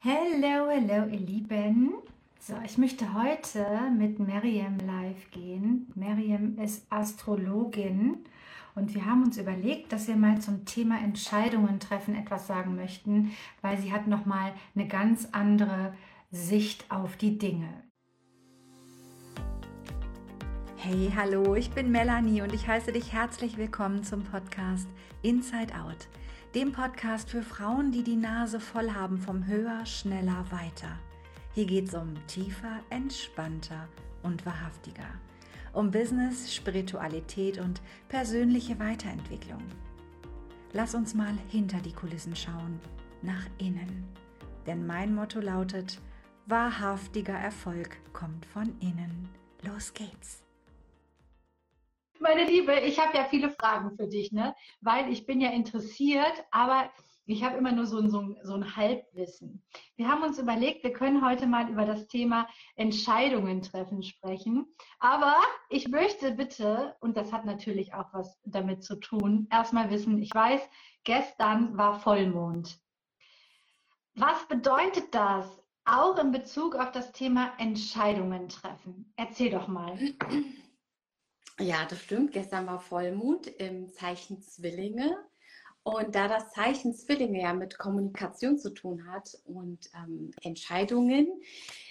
Hello, hello, ihr Lieben. So, ich möchte heute mit Miriam live gehen. Miriam ist Astrologin und wir haben uns überlegt, dass wir mal zum Thema Entscheidungen treffen etwas sagen möchten, weil sie hat noch mal eine ganz andere Sicht auf die Dinge. Hey, hallo, ich bin Melanie und ich heiße dich herzlich willkommen zum Podcast Inside Out dem Podcast für Frauen, die die Nase voll haben vom Höher, Schneller, Weiter. Hier geht es um tiefer, entspannter und wahrhaftiger. Um Business, Spiritualität und persönliche Weiterentwicklung. Lass uns mal hinter die Kulissen schauen, nach innen. Denn mein Motto lautet, wahrhaftiger Erfolg kommt von innen. Los geht's! Meine Liebe, ich habe ja viele Fragen für dich, ne? Weil ich bin ja interessiert, aber ich habe immer nur so ein, so, ein, so ein Halbwissen. Wir haben uns überlegt, wir können heute mal über das Thema Entscheidungen treffen sprechen. Aber ich möchte bitte, und das hat natürlich auch was damit zu tun, erstmal wissen, ich weiß, gestern war Vollmond. Was bedeutet das auch in Bezug auf das Thema Entscheidungen treffen? Erzähl doch mal. Ja, das stimmt. Gestern war Vollmond im Zeichen Zwillinge. Und da das Zeichen Zwillinge ja mit Kommunikation zu tun hat und ähm, Entscheidungen,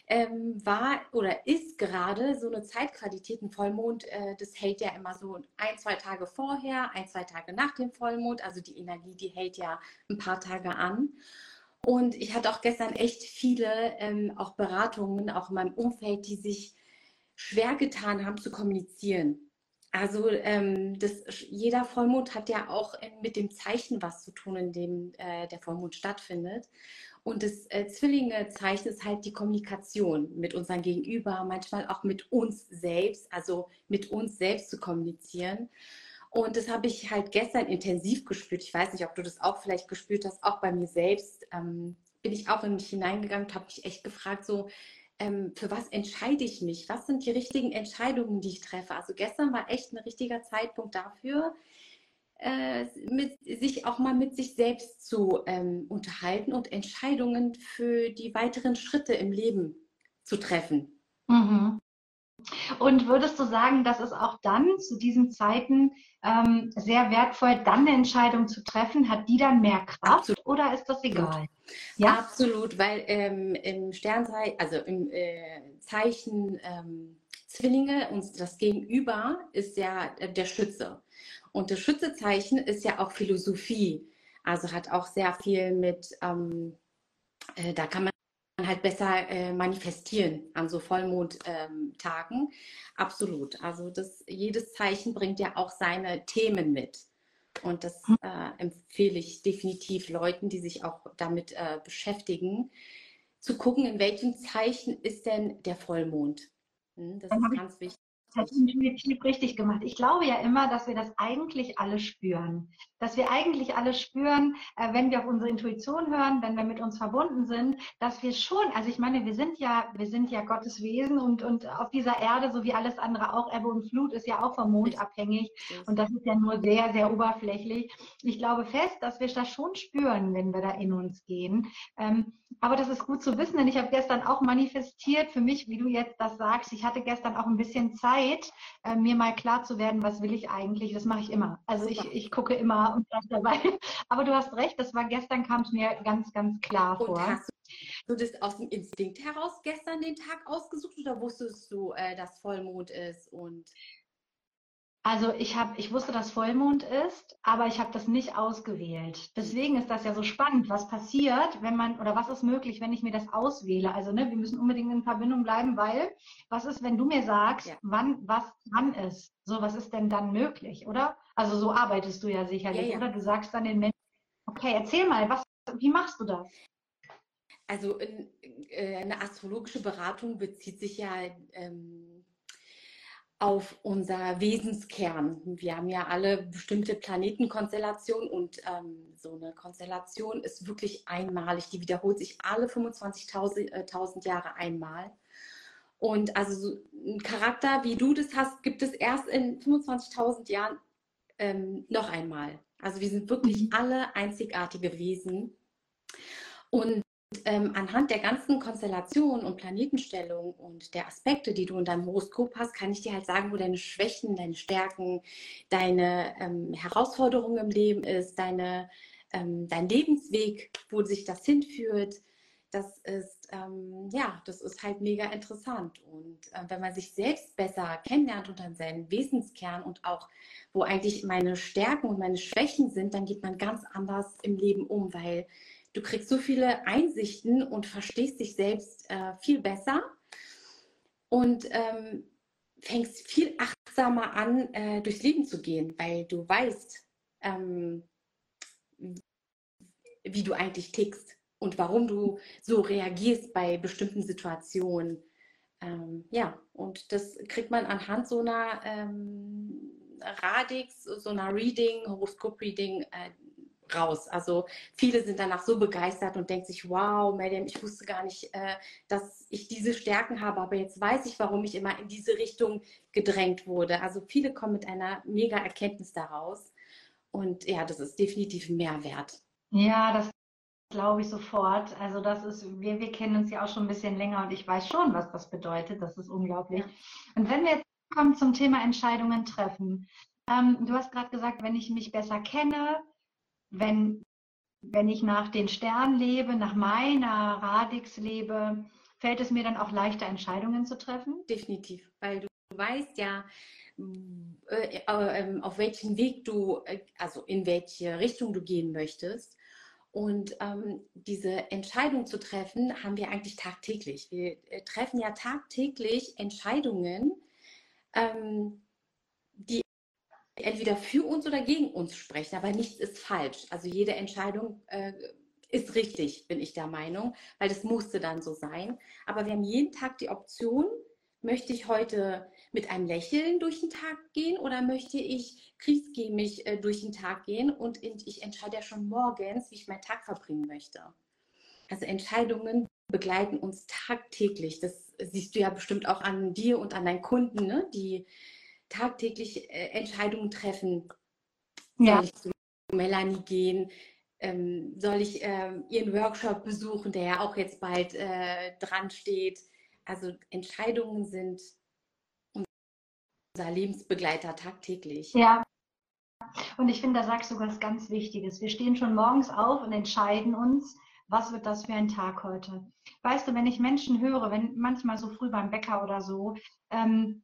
ähm, war oder ist gerade so eine Zeitqualität, ein Vollmond, äh, das hält ja immer so ein, zwei Tage vorher, ein, zwei Tage nach dem Vollmond. Also die Energie, die hält ja ein paar Tage an. Und ich hatte auch gestern echt viele ähm, auch Beratungen, auch in meinem Umfeld, die sich schwer getan haben zu kommunizieren. Also ähm, das, jeder Vollmond hat ja auch mit dem Zeichen was zu tun, in dem äh, der Vollmond stattfindet. Und das äh, Zwillinge-Zeichen ist halt die Kommunikation mit unserem Gegenüber, manchmal auch mit uns selbst, also mit uns selbst zu kommunizieren. Und das habe ich halt gestern intensiv gespürt. Ich weiß nicht, ob du das auch vielleicht gespürt hast, auch bei mir selbst. Ähm, bin ich auch in mich hineingegangen und habe mich echt gefragt, so, ähm, für was entscheide ich mich? Was sind die richtigen Entscheidungen, die ich treffe? Also gestern war echt ein richtiger Zeitpunkt dafür, äh, mit, sich auch mal mit sich selbst zu ähm, unterhalten und Entscheidungen für die weiteren Schritte im Leben zu treffen. Mhm. Und würdest du sagen, dass es auch dann zu diesen Zeiten ähm, sehr wertvoll, dann eine Entscheidung zu treffen? Hat die dann mehr Kraft Absolut. oder ist das egal? Ja, Absolut, weil ähm, im Sternzeichen, also im äh, Zeichen ähm, Zwillinge, uns das Gegenüber ist ja der Schütze. Und das Schützezeichen ist ja auch Philosophie. Also hat auch sehr viel mit, ähm, äh, da kann man halt besser äh, manifestieren an so Vollmondtagen. Ähm, Absolut. Also das, jedes Zeichen bringt ja auch seine Themen mit. Und das hm. äh, empfehle ich definitiv Leuten, die sich auch damit äh, beschäftigen, zu gucken, in welchem Zeichen ist denn der Vollmond. Hm, das ist ganz wichtig hat intuitiv richtig gemacht. Ich glaube ja immer, dass wir das eigentlich alle spüren. Dass wir eigentlich alle spüren, äh, wenn wir auf unsere Intuition hören, wenn wir mit uns verbunden sind, dass wir schon, also ich meine, wir sind ja, wir sind ja Gottes Wesen und, und auf dieser Erde, so wie alles andere auch, Ebbe und Flut ist ja auch vom Mond abhängig. Und das ist ja nur sehr, sehr oberflächlich. Ich glaube fest, dass wir das schon spüren, wenn wir da in uns gehen. Ähm, aber das ist gut zu wissen, denn ich habe gestern auch manifestiert für mich, wie du jetzt das sagst. Ich hatte gestern auch ein bisschen Zeit, äh, mir mal klar zu werden, was will ich eigentlich. Das mache ich immer. Also ich, ich gucke immer und bleib dabei. Aber du hast recht, das war gestern, kam es mir ganz, ganz klar und vor. Hast du das aus dem Instinkt heraus gestern den Tag ausgesucht oder wusstest du, äh, dass Vollmond ist und also ich habe, ich wusste, dass Vollmond ist, aber ich habe das nicht ausgewählt. Deswegen ist das ja so spannend. Was passiert, wenn man oder was ist möglich, wenn ich mir das auswähle? Also ne, wir müssen unbedingt in Verbindung bleiben, weil was ist, wenn du mir sagst, ja. wann was dran ist? So, was ist denn dann möglich, oder? Also so arbeitest du ja sicherlich, ja, ja. oder? Du sagst dann den Menschen, okay, erzähl mal, was, wie machst du das? Also in, äh, eine astrologische Beratung bezieht sich ja ähm, auf unser Wesenskern. Wir haben ja alle bestimmte Planetenkonstellationen und ähm, so eine Konstellation ist wirklich einmalig. Die wiederholt sich alle 25.000 äh, Jahre einmal. Und also so ein Charakter, wie du das hast, gibt es erst in 25.000 Jahren ähm, noch einmal. Also wir sind wirklich mhm. alle einzigartige Wesen. Und ähm, anhand der ganzen Konstellation und Planetenstellung und der Aspekte, die du in deinem Horoskop hast, kann ich dir halt sagen, wo deine Schwächen, deine Stärken, deine ähm, Herausforderungen im Leben ist, deine, ähm, dein Lebensweg, wo sich das hinführt. Das ist, ähm, ja, das ist halt mega interessant. Und äh, wenn man sich selbst besser kennenlernt und dann seinen Wesenskern und auch, wo eigentlich meine Stärken und meine Schwächen sind, dann geht man ganz anders im Leben um, weil du kriegst so viele Einsichten und verstehst dich selbst äh, viel besser und ähm, fängst viel achtsamer an, äh, durchs Leben zu gehen, weil du weißt, ähm, wie du eigentlich tickst und warum du so reagierst bei bestimmten Situationen. Ähm, ja, und das kriegt man anhand so einer ähm, Radix, so einer Reading, Horoskop-Reading, äh, raus. Also viele sind danach so begeistert und denken sich, wow, Madame, ich wusste gar nicht, äh, dass ich diese Stärken habe, aber jetzt weiß ich, warum ich immer in diese Richtung gedrängt wurde. Also viele kommen mit einer mega Erkenntnis daraus. Und ja, das ist definitiv ein Mehrwert. Ja, das glaube ich sofort. Also das ist, wir, wir kennen uns ja auch schon ein bisschen länger und ich weiß schon, was das bedeutet. Das ist unglaublich. Und wenn wir jetzt kommen zum Thema Entscheidungen treffen. Ähm, du hast gerade gesagt, wenn ich mich besser kenne, wenn, wenn ich nach den Sternen lebe, nach meiner Radix lebe, fällt es mir dann auch leichter, Entscheidungen zu treffen? Definitiv, weil du weißt ja, äh, äh, auf welchen Weg du, äh, also in welche Richtung du gehen möchtest. Und ähm, diese Entscheidung zu treffen, haben wir eigentlich tagtäglich. Wir treffen ja tagtäglich Entscheidungen, ähm, entweder für uns oder gegen uns sprechen, aber nichts ist falsch. Also jede Entscheidung äh, ist richtig, bin ich der Meinung, weil das musste dann so sein. Aber wir haben jeden Tag die Option, möchte ich heute mit einem Lächeln durch den Tag gehen oder möchte ich kriegsgämig äh, durch den Tag gehen und ich entscheide ja schon morgens, wie ich meinen Tag verbringen möchte. Also Entscheidungen begleiten uns tagtäglich. Das siehst du ja bestimmt auch an dir und an deinen Kunden, ne? die tagtäglich äh, Entscheidungen treffen. Ja. Soll ich zu Melanie gehen? Ähm, soll ich ähm, ihren Workshop besuchen, der ja auch jetzt bald äh, dran steht? Also Entscheidungen sind unser Lebensbegleiter tagtäglich. Ja. Und ich finde, da sagst du was ganz Wichtiges. Wir stehen schon morgens auf und entscheiden uns, was wird das für ein Tag heute? Weißt du, wenn ich Menschen höre, wenn manchmal so früh beim Bäcker oder so, ähm,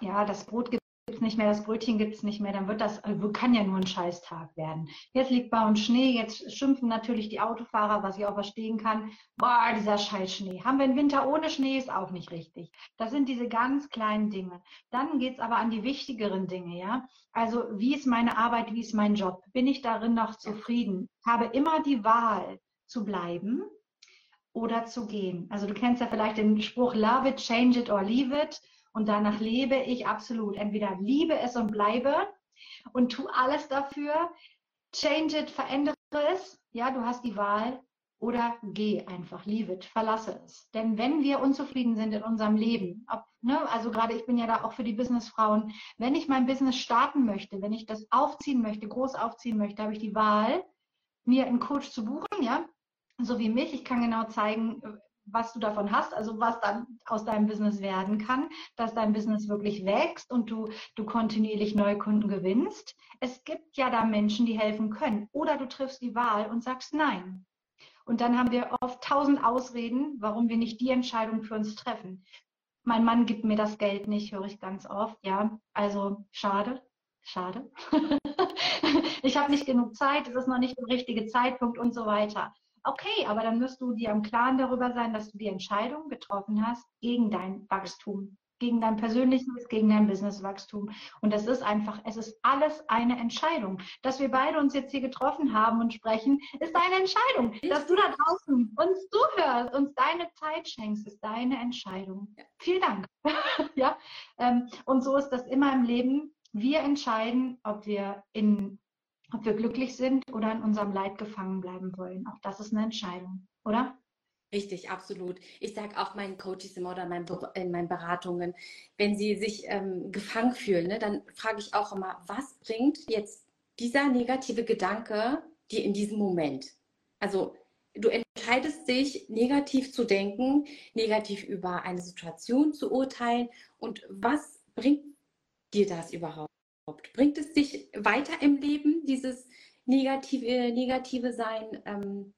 ja, das Brot gibt es nicht mehr, das Brötchen gibt es nicht mehr, dann wird das, also kann ja nur ein Scheißtag werden. Jetzt liegt bei uns Schnee, jetzt schimpfen natürlich die Autofahrer, was ich auch verstehen kann. Boah, dieser Scheißschnee. Haben wir einen Winter ohne Schnee, ist auch nicht richtig. Das sind diese ganz kleinen Dinge. Dann geht es aber an die wichtigeren Dinge, ja. Also, wie ist meine Arbeit, wie ist mein Job? Bin ich darin noch zufrieden? Habe immer die Wahl zu bleiben oder zu gehen. Also du kennst ja vielleicht den Spruch, love it, change it or leave it. Und danach lebe ich absolut. Entweder liebe es und bleibe und tu alles dafür. Change it, verändere es. Ja, du hast die Wahl. Oder geh einfach, leave it, verlasse es. Denn wenn wir unzufrieden sind in unserem Leben, ob, ne, also gerade ich bin ja da auch für die Businessfrauen, wenn ich mein Business starten möchte, wenn ich das aufziehen möchte, groß aufziehen möchte, habe ich die Wahl, mir einen Coach zu buchen, ja, so wie mich. Ich kann genau zeigen, was du davon hast, also was dann aus deinem Business werden kann, dass dein Business wirklich wächst und du, du kontinuierlich neue Kunden gewinnst. Es gibt ja da Menschen, die helfen können. Oder du triffst die Wahl und sagst nein. Und dann haben wir oft tausend Ausreden, warum wir nicht die Entscheidung für uns treffen. Mein Mann gibt mir das Geld nicht, höre ich ganz oft. Ja, also schade, schade. ich habe nicht genug Zeit, es ist noch nicht der richtige Zeitpunkt und so weiter. Okay, aber dann wirst du dir im Klaren darüber sein, dass du die Entscheidung getroffen hast gegen dein Wachstum, gegen dein persönliches, gegen dein Businesswachstum. Und das ist einfach, es ist alles eine Entscheidung. Dass wir beide uns jetzt hier getroffen haben und sprechen, ist eine Entscheidung. Dass du da draußen uns zuhörst, uns deine Zeit schenkst, ist deine Entscheidung. Vielen Dank. ja, ähm, und so ist das immer im Leben. Wir entscheiden, ob wir in ob wir glücklich sind oder in unserem Leid gefangen bleiben wollen. Auch das ist eine Entscheidung, oder? Richtig, absolut. Ich sage auch meinen Coaches immer oder in meinen Beratungen, wenn sie sich ähm, gefangen fühlen, ne, dann frage ich auch immer, was bringt jetzt dieser negative Gedanke dir in diesem Moment? Also du entscheidest dich, negativ zu denken, negativ über eine Situation zu urteilen. Und was bringt dir das überhaupt? Bringt es dich weiter im Leben, dieses negative, negative Sein? Ähm,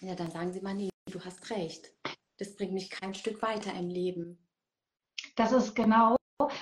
ja, dann sagen sie mal, nee, du hast recht. Das bringt mich kein Stück weiter im Leben. Das ist genau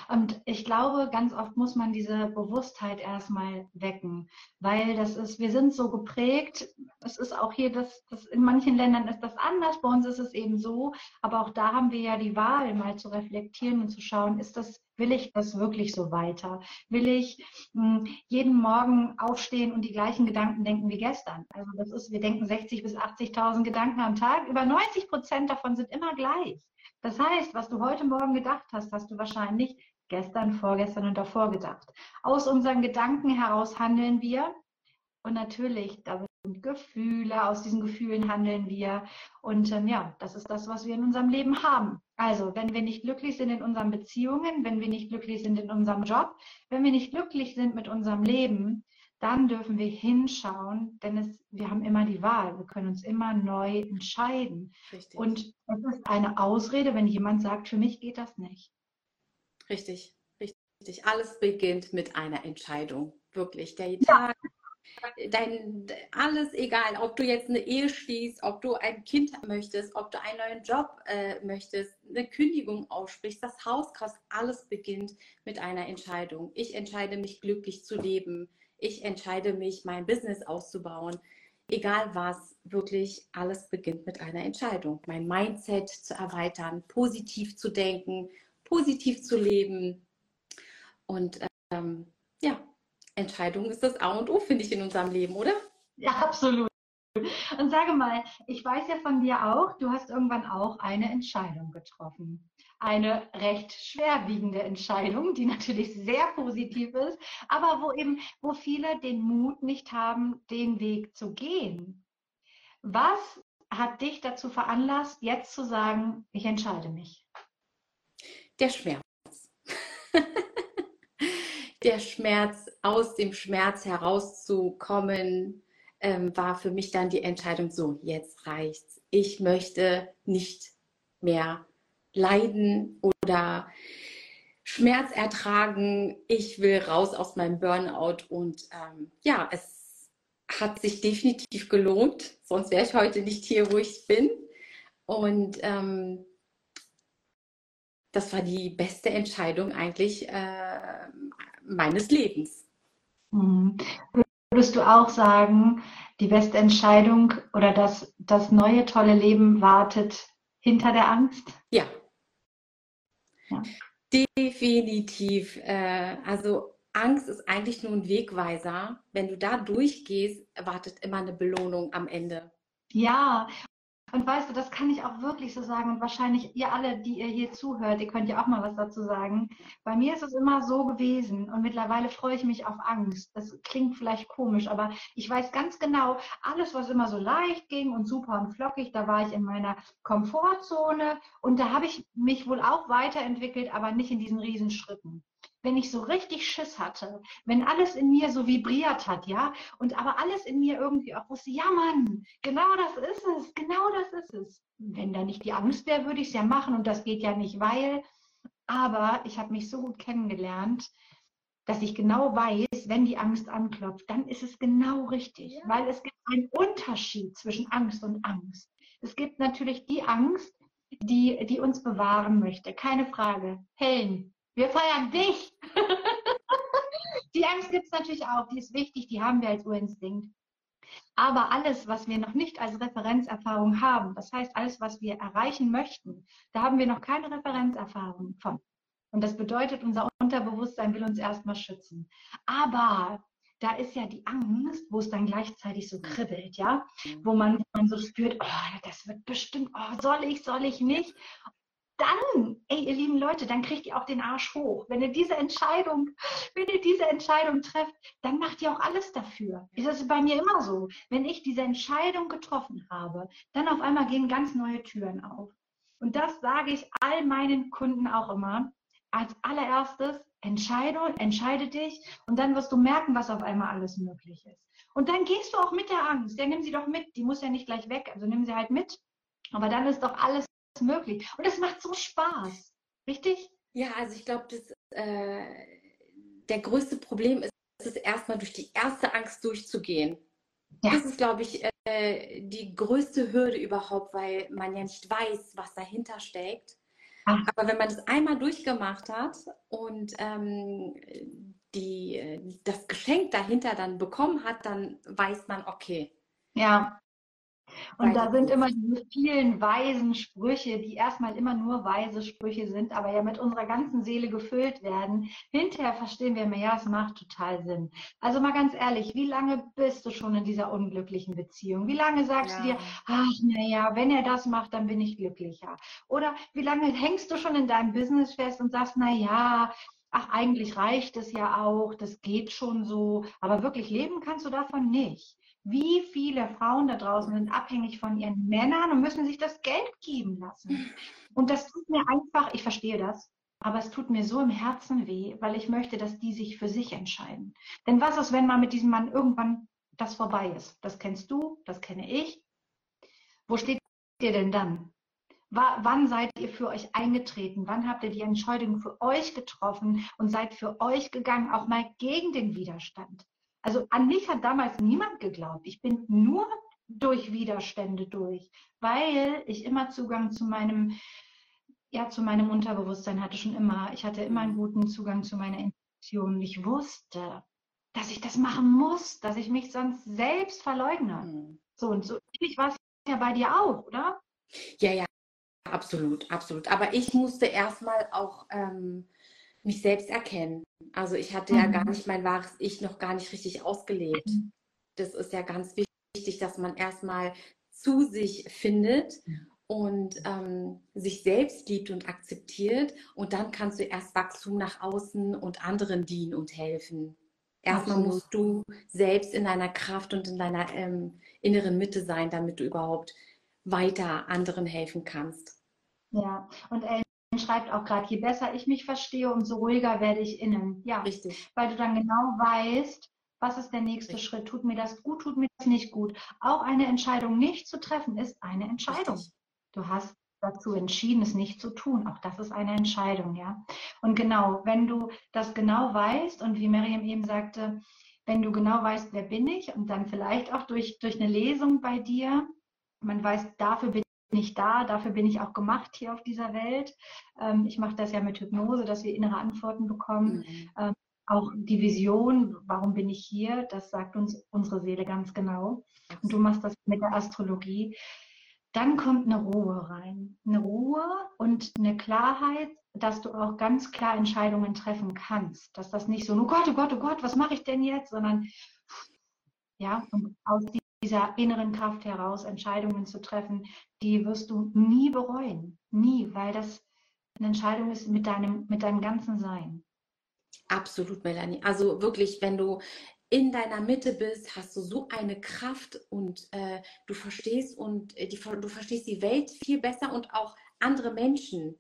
und ich glaube, ganz oft muss man diese Bewusstheit erstmal wecken, weil das ist, wir sind so geprägt. Es ist auch hier, das, das in manchen Ländern ist das anders, bei uns ist es eben so. Aber auch da haben wir ja die Wahl, mal zu reflektieren und zu schauen, ist das, will ich das wirklich so weiter? Will ich mh, hm, jeden Morgen aufstehen und die gleichen Gedanken denken wie gestern? Also das ist, wir denken 60 bis 80.000 Gedanken am Tag. Über 90 Prozent davon sind immer gleich. Das heißt, was du heute Morgen gedacht hast, hast du wahrscheinlich gestern, vorgestern und davor gedacht. Aus unseren Gedanken heraus handeln wir. Und natürlich, da sind Gefühle, aus diesen Gefühlen handeln wir. Und ähm, ja, das ist das, was wir in unserem Leben haben. Also, wenn wir nicht glücklich sind in unseren Beziehungen, wenn wir nicht glücklich sind in unserem Job, wenn wir nicht glücklich sind mit unserem Leben, dann dürfen wir hinschauen, denn es, wir haben immer die Wahl. Wir können uns immer neu entscheiden. Richtig. Und das ist eine Ausrede, wenn jemand sagt, für mich geht das nicht. Richtig, richtig. Alles beginnt mit einer Entscheidung. Wirklich. Der Tag, ja. dein, alles egal, ob du jetzt eine Ehe schließt, ob du ein Kind möchtest, ob du einen neuen Job äh, möchtest, eine Kündigung aussprichst, das Haus kaufst, alles beginnt mit einer Entscheidung. Ich entscheide mich glücklich zu leben ich entscheide mich, mein Business auszubauen. Egal was, wirklich alles beginnt mit einer Entscheidung. Mein Mindset zu erweitern, positiv zu denken, positiv zu leben. Und ähm, ja, Entscheidung ist das A und O, finde ich, in unserem Leben, oder? Ja, absolut. Und sage mal, ich weiß ja von dir auch, du hast irgendwann auch eine Entscheidung getroffen eine recht schwerwiegende Entscheidung, die natürlich sehr positiv ist, aber wo eben, wo viele den Mut nicht haben, den Weg zu gehen. Was hat dich dazu veranlasst, jetzt zu sagen, ich entscheide mich? Der Schmerz. Der Schmerz, aus dem Schmerz herauszukommen, ähm, war für mich dann die Entscheidung, so, jetzt reicht's. Ich möchte nicht mehr leiden oder Schmerz ertragen. Ich will raus aus meinem Burnout und ähm, ja, es hat sich definitiv gelohnt, sonst wäre ich heute nicht hier, wo ich bin. Und ähm, das war die beste Entscheidung eigentlich äh, meines Lebens. Würdest du auch sagen, die beste Entscheidung oder das, das neue tolle Leben wartet hinter der Angst? Ja, ja. Definitiv. Äh, also Angst ist eigentlich nur ein Wegweiser. Wenn du da durchgehst, erwartet immer eine Belohnung am Ende. Ja, und weißt du, das kann ich auch wirklich so sagen. Und wahrscheinlich ihr alle, die ihr hier zuhört, ihr könnt ja auch mal was dazu sagen. Bei mir ist es immer so gewesen und mittlerweile freue ich mich auf Angst. Das klingt vielleicht komisch, aber ich weiß ganz genau, alles, was immer so leicht ging und super und flockig, da war ich in meiner Komfortzone und da habe ich mich wohl auch weiterentwickelt, aber nicht in diesen Riesenschritten wenn ich so richtig Schiss hatte, wenn alles in mir so vibriert hat, ja, und aber alles in mir irgendwie auch wusste, ja Mann, genau das ist es, genau das ist es. Wenn da nicht die Angst wäre, würde ich es ja machen und das geht ja nicht, weil, aber ich habe mich so gut kennengelernt, dass ich genau weiß, wenn die Angst anklopft, dann ist es genau richtig, ja. weil es gibt einen Unterschied zwischen Angst und Angst. Es gibt natürlich die Angst, die, die uns bewahren möchte, keine Frage. Helen, wir feiern dich. die Angst gibt es natürlich auch, die ist wichtig, die haben wir als Urinstinkt. Aber alles, was wir noch nicht als Referenzerfahrung haben, das heißt alles, was wir erreichen möchten, da haben wir noch keine Referenzerfahrung von. Und das bedeutet, unser Unterbewusstsein will uns erstmal schützen. Aber da ist ja die Angst, wo es dann gleichzeitig so kribbelt, ja, wo man, man so spürt, oh, das wird bestimmt, oh, soll ich, soll ich nicht dann, ey, ihr lieben Leute, dann kriegt ihr auch den Arsch hoch. Wenn ihr diese Entscheidung, wenn ihr diese Entscheidung trefft, dann macht ihr auch alles dafür. Das ist bei mir immer so. Wenn ich diese Entscheidung getroffen habe, dann auf einmal gehen ganz neue Türen auf. Und das sage ich all meinen Kunden auch immer. Als allererstes, Entscheidung, entscheide dich und dann wirst du merken, was auf einmal alles möglich ist. Und dann gehst du auch mit der Angst. Ja, nimm sie doch mit. Die muss ja nicht gleich weg. Also nimm sie halt mit. Aber dann ist doch alles möglich. Und es macht so Spaß. Richtig? Ja, also ich glaube, äh, der größte Problem ist, ist erstmal durch die erste Angst durchzugehen. Ja. Das ist, glaube ich, äh, die größte Hürde überhaupt, weil man ja nicht weiß, was dahinter steckt. Ach. Aber wenn man das einmal durchgemacht hat und ähm, die, das Geschenk dahinter dann bekommen hat, dann weiß man, okay. Ja, und da sind immer diese vielen weisen Sprüche, die erstmal immer nur weise Sprüche sind, aber ja mit unserer ganzen Seele gefüllt werden. Hinterher verstehen wir mehr, ja, es macht total Sinn. Also mal ganz ehrlich, wie lange bist du schon in dieser unglücklichen Beziehung? Wie lange sagst ja. du dir, ach, naja, wenn er das macht, dann bin ich glücklicher? Oder wie lange hängst du schon in deinem Business fest und sagst, naja, ach, eigentlich reicht es ja auch, das geht schon so, aber wirklich leben kannst du davon nicht. Wie viele Frauen da draußen sind abhängig von ihren Männern und müssen sich das Geld geben lassen. Und das tut mir einfach, ich verstehe das, aber es tut mir so im Herzen weh, weil ich möchte, dass die sich für sich entscheiden. Denn was ist, wenn mal mit diesem Mann irgendwann das vorbei ist? Das kennst du, das kenne ich. Wo steht ihr denn dann? wann seid ihr für euch eingetreten? Wann habt ihr die Entscheidung für euch getroffen und seid für euch gegangen, auch mal gegen den Widerstand? Also an mich hat damals niemand geglaubt. Ich bin nur durch Widerstände durch, weil ich immer Zugang zu meinem, ja, zu meinem Unterbewusstsein hatte schon immer. Ich hatte immer einen guten Zugang zu meiner Intuition. Ich wusste, dass ich das machen muss, dass ich mich sonst selbst verleugne. Mhm. So und so ähnlich war es ja bei dir auch, oder? Ja, ja, absolut, absolut. Aber ich musste erstmal auch ähm, mich selbst erkennen. Also ich hatte mhm. ja gar mhm. nicht mein wahres Ich noch gar nicht richtig ausgelebt. Mhm. Das ist ja ganz wichtig, dass man erstmal zu sich findet und ähm, sich selbst liebt und akzeptiert. Und dann kannst du erst Wachstum nach außen und anderen dienen und helfen. Erstmal Absolut. musst du selbst in deiner Kraft und in deiner ähm, inneren Mitte sein, damit du überhaupt weiter anderen helfen kannst. Ja, und Ellen, schreibt auch gerade, je besser ich mich verstehe, umso ruhiger werde ich innen. Ja, richtig. Weil du dann genau weißt, was ist der nächste richtig. Schritt? Tut mir das gut, tut mir das nicht gut? Auch eine Entscheidung nicht zu treffen ist eine Entscheidung. Richtig. Du hast dazu entschieden, es nicht zu tun. Auch das ist eine Entscheidung, ja. Und genau, wenn du das genau weißt und wie Miriam eben sagte, wenn du genau weißt, wer bin ich und dann vielleicht auch durch, durch eine Lesung bei dir, man weiß, dafür bin nicht da, dafür bin ich auch gemacht hier auf dieser Welt. Ähm, ich mache das ja mit Hypnose, dass wir innere Antworten bekommen. Mhm. Ähm, auch die Vision, warum bin ich hier, das sagt uns unsere Seele ganz genau. Und du machst das mit der Astrologie. Dann kommt eine Ruhe rein. Eine Ruhe und eine Klarheit, dass du auch ganz klar Entscheidungen treffen kannst. Dass das nicht so, oh Gott, oh Gott, oh Gott, was mache ich denn jetzt? Sondern ja, und aus dieser inneren Kraft heraus Entscheidungen zu treffen, die wirst du nie bereuen. Nie, weil das eine Entscheidung ist mit deinem, mit deinem ganzen Sein. Absolut, Melanie. Also wirklich, wenn du in deiner Mitte bist, hast du so eine Kraft und äh, du verstehst und äh, die, du verstehst die Welt viel besser und auch andere Menschen.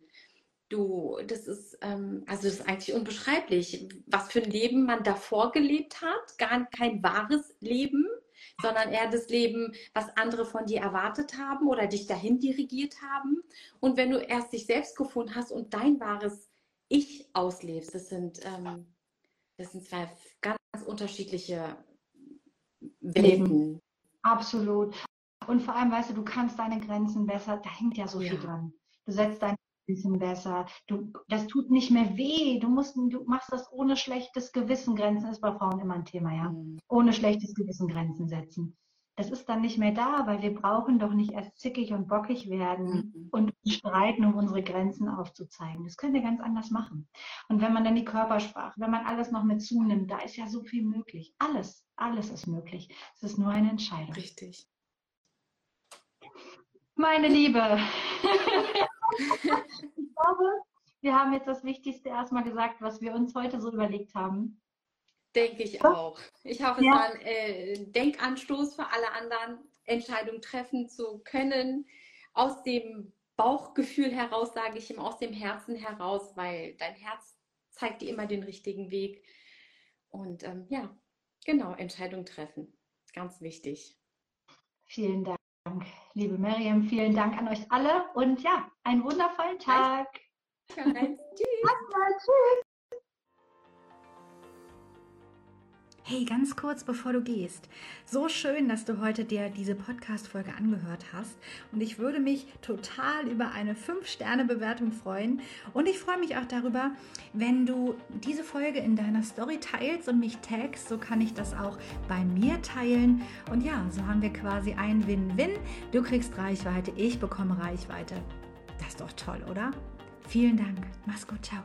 Du, das ist, ähm, also das ist eigentlich unbeschreiblich, was für ein Leben man davor gelebt hat, gar kein wahres Leben sondern eher das Leben, was andere von dir erwartet haben oder dich dahin dirigiert haben. Und wenn du erst dich selbst gefunden hast und dein wahres Ich auslebst, das sind, ähm, das sind zwei ganz unterschiedliche Welten. Absolut. Und vor allem, weißt du, du kannst deine Grenzen besser, da hängt ja so ja. viel dran. Du setzt deine bisschen besser. Du, das tut nicht mehr weh. Du musst, du machst das ohne schlechtes Gewissen. Grenzen ist bei Frauen immer ein Thema, ja. Mhm. Ohne schlechtes Gewissen Grenzen setzen. Das ist dann nicht mehr da, weil wir brauchen doch nicht erst zickig und bockig werden mhm. und streiten, um unsere Grenzen aufzuzeigen. Das können wir ganz anders machen. Und wenn man dann die Körpersprache, wenn man alles noch mit zunimmt, da ist ja so viel möglich. Alles, alles ist möglich. Es ist nur eine Entscheidung. Richtig. Meine Liebe. ich glaube, wir haben jetzt das Wichtigste erstmal gesagt, was wir uns heute so überlegt haben. Denke ich auch. Ich hoffe, ja. es war ein äh, Denkanstoß für alle anderen, Entscheidungen treffen zu können. Aus dem Bauchgefühl heraus, sage ich ihm, aus dem Herzen heraus, weil dein Herz zeigt dir immer den richtigen Weg. Und ähm, ja, genau, Entscheidung treffen. Ganz wichtig. Vielen Dank, liebe Miriam. Vielen Dank an euch alle und ja, einen wundervollen Tag. Tschüss. Tschüss. Hey, ganz kurz bevor du gehst. So schön, dass du heute dir diese Podcast-Folge angehört hast. Und ich würde mich total über eine 5-Sterne-Bewertung freuen. Und ich freue mich auch darüber, wenn du diese Folge in deiner Story teilst und mich tagst. So kann ich das auch bei mir teilen. Und ja, so haben wir quasi ein Win-Win. Du kriegst Reichweite, ich bekomme Reichweite. Das ist doch toll, oder? Vielen Dank. Mach's gut. Ciao.